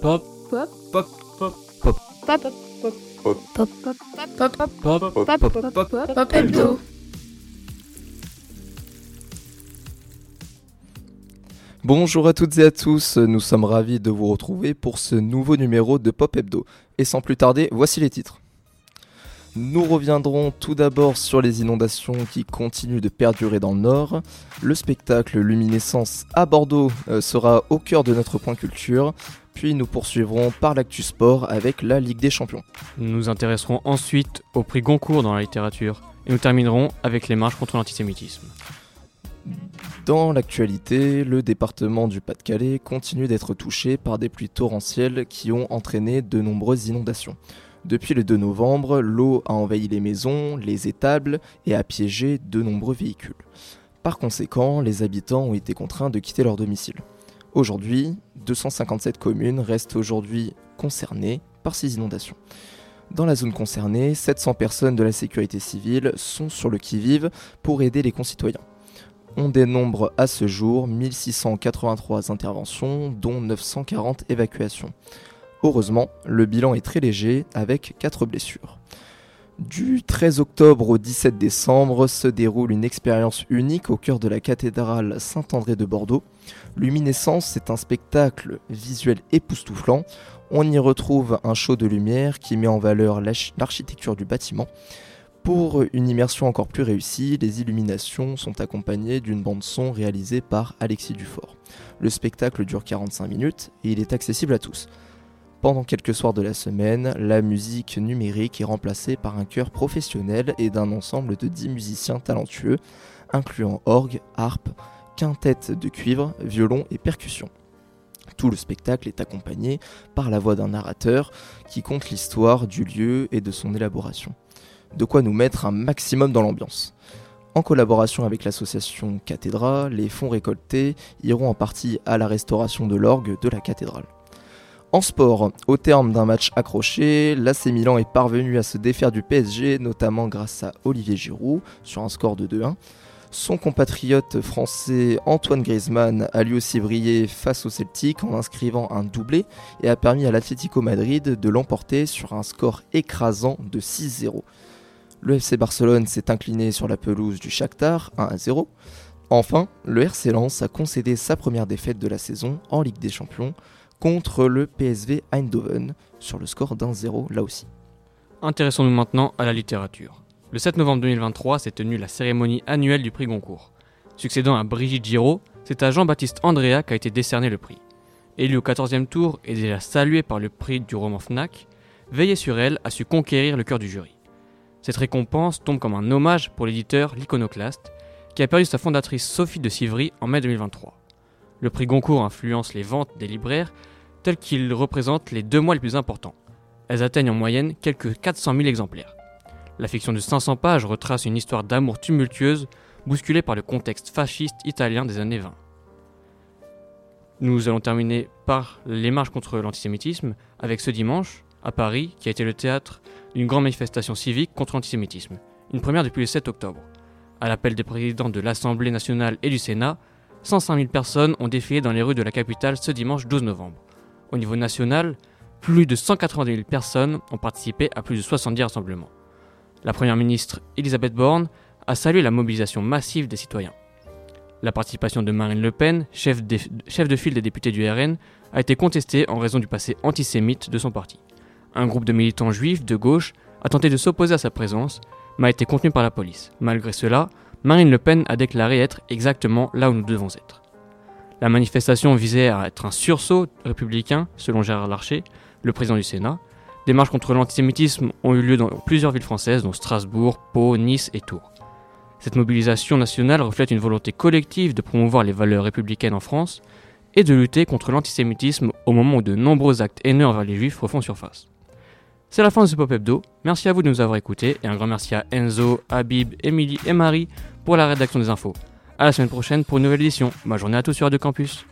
Pop. Pop. Pop. Pop. Pop. Pop. Pop. Pop. Pop. Pop. Pop. Pop. Pop. Pop. Pop hebdo. Bonjour à toutes et à tous, nous sommes ravis de vous retrouver pour ce nouveau numéro de Pop Hebdo. Et sans plus tarder, voici les titres. Nous reviendrons tout d'abord sur les inondations qui continuent de perdurer dans le nord. Le spectacle Luminescence à Bordeaux euh, sera au cœur de notre point culture. Puis nous poursuivrons par l'actu sport avec la Ligue des Champions. Nous nous intéresserons ensuite au prix Goncourt dans la littérature. Et nous terminerons avec les marches contre l'antisémitisme. Dans l'actualité, le département du Pas-de-Calais continue d'être touché par des pluies torrentielles qui ont entraîné de nombreuses inondations. Depuis le 2 novembre, l'eau a envahi les maisons, les étables et a piégé de nombreux véhicules. Par conséquent, les habitants ont été contraints de quitter leur domicile. Aujourd'hui, 257 communes restent aujourd'hui concernées par ces inondations. Dans la zone concernée, 700 personnes de la sécurité civile sont sur le qui-vive pour aider les concitoyens. On dénombre à ce jour 1683 interventions, dont 940 évacuations. Heureusement, le bilan est très léger avec 4 blessures. Du 13 octobre au 17 décembre se déroule une expérience unique au cœur de la cathédrale Saint-André de Bordeaux. Luminescence est un spectacle visuel époustouflant. On y retrouve un show de lumière qui met en valeur l'architecture du bâtiment. Pour une immersion encore plus réussie, les illuminations sont accompagnées d'une bande son réalisée par Alexis Dufort. Le spectacle dure 45 minutes et il est accessible à tous. Pendant quelques soirs de la semaine, la musique numérique est remplacée par un chœur professionnel et d'un ensemble de 10 musiciens talentueux, incluant orgue, harpe, quintette de cuivre, violon et percussion. Tout le spectacle est accompagné par la voix d'un narrateur qui conte l'histoire du lieu et de son élaboration. De quoi nous mettre un maximum dans l'ambiance. En collaboration avec l'association Cathédra, les fonds récoltés iront en partie à la restauration de l'orgue de la cathédrale. En sport, au terme d'un match accroché, l'AC Milan est parvenu à se défaire du PSG, notamment grâce à Olivier Giroud, sur un score de 2-1. Son compatriote français Antoine Griezmann a lui aussi brillé face au Celtic en inscrivant un doublé et a permis à l'Atlético Madrid de l'emporter sur un score écrasant de 6-0. Le FC Barcelone s'est incliné sur la pelouse du Shakhtar 1-0. Enfin, le RC Lens a concédé sa première défaite de la saison en Ligue des Champions contre le PSV Eindhoven sur le score d'un 0 là aussi. Intéressons-nous maintenant à la littérature. Le 7 novembre 2023 s'est tenue la cérémonie annuelle du prix Goncourt. Succédant à Brigitte Giraud, c'est à Jean-Baptiste Andrea qu'a été décerné le prix. Élu au 14e tour et déjà salué par le prix du roman Fnac, Veiller sur elle a su conquérir le cœur du jury. Cette récompense tombe comme un hommage pour l'éditeur L'Iconoclaste, qui a perdu sa fondatrice Sophie de Sivry en mai 2023. Le prix Goncourt influence les ventes des libraires tels qu'ils représentent les deux mois les plus importants. Elles atteignent en moyenne quelques 400 000 exemplaires. La fiction de 500 pages retrace une histoire d'amour tumultueuse bousculée par le contexte fasciste italien des années 20. Nous allons terminer par les marches contre l'antisémitisme avec ce dimanche, à Paris, qui a été le théâtre d'une grande manifestation civique contre l'antisémitisme, une première depuis le 7 octobre. À l'appel des présidents de l'Assemblée nationale et du Sénat, 105 000 personnes ont défilé dans les rues de la capitale ce dimanche 12 novembre. Au niveau national, plus de 190 000 personnes ont participé à plus de 70 rassemblements. La Première ministre Elisabeth Borne a salué la mobilisation massive des citoyens. La participation de Marine Le Pen, chef de file des députés du RN, a été contestée en raison du passé antisémite de son parti. Un groupe de militants juifs de gauche a tenté de s'opposer à sa présence, mais a été contenu par la police. Malgré cela, Marine Le Pen a déclaré être exactement là où nous devons être. La manifestation visait à être un sursaut républicain, selon Gérard Larcher, le président du Sénat. Des marches contre l'antisémitisme ont eu lieu dans plusieurs villes françaises, dont Strasbourg, Pau, Nice et Tours. Cette mobilisation nationale reflète une volonté collective de promouvoir les valeurs républicaines en France et de lutter contre l'antisémitisme au moment où de nombreux actes haineux envers les juifs refont surface. C'est la fin de ce Pop Hebdo. Merci à vous de nous avoir écoutés et un grand merci à Enzo, Habib, Émilie et Marie pour la rédaction des infos. A la semaine prochaine pour une nouvelle édition. Bonne journée à tous sur Radio Campus.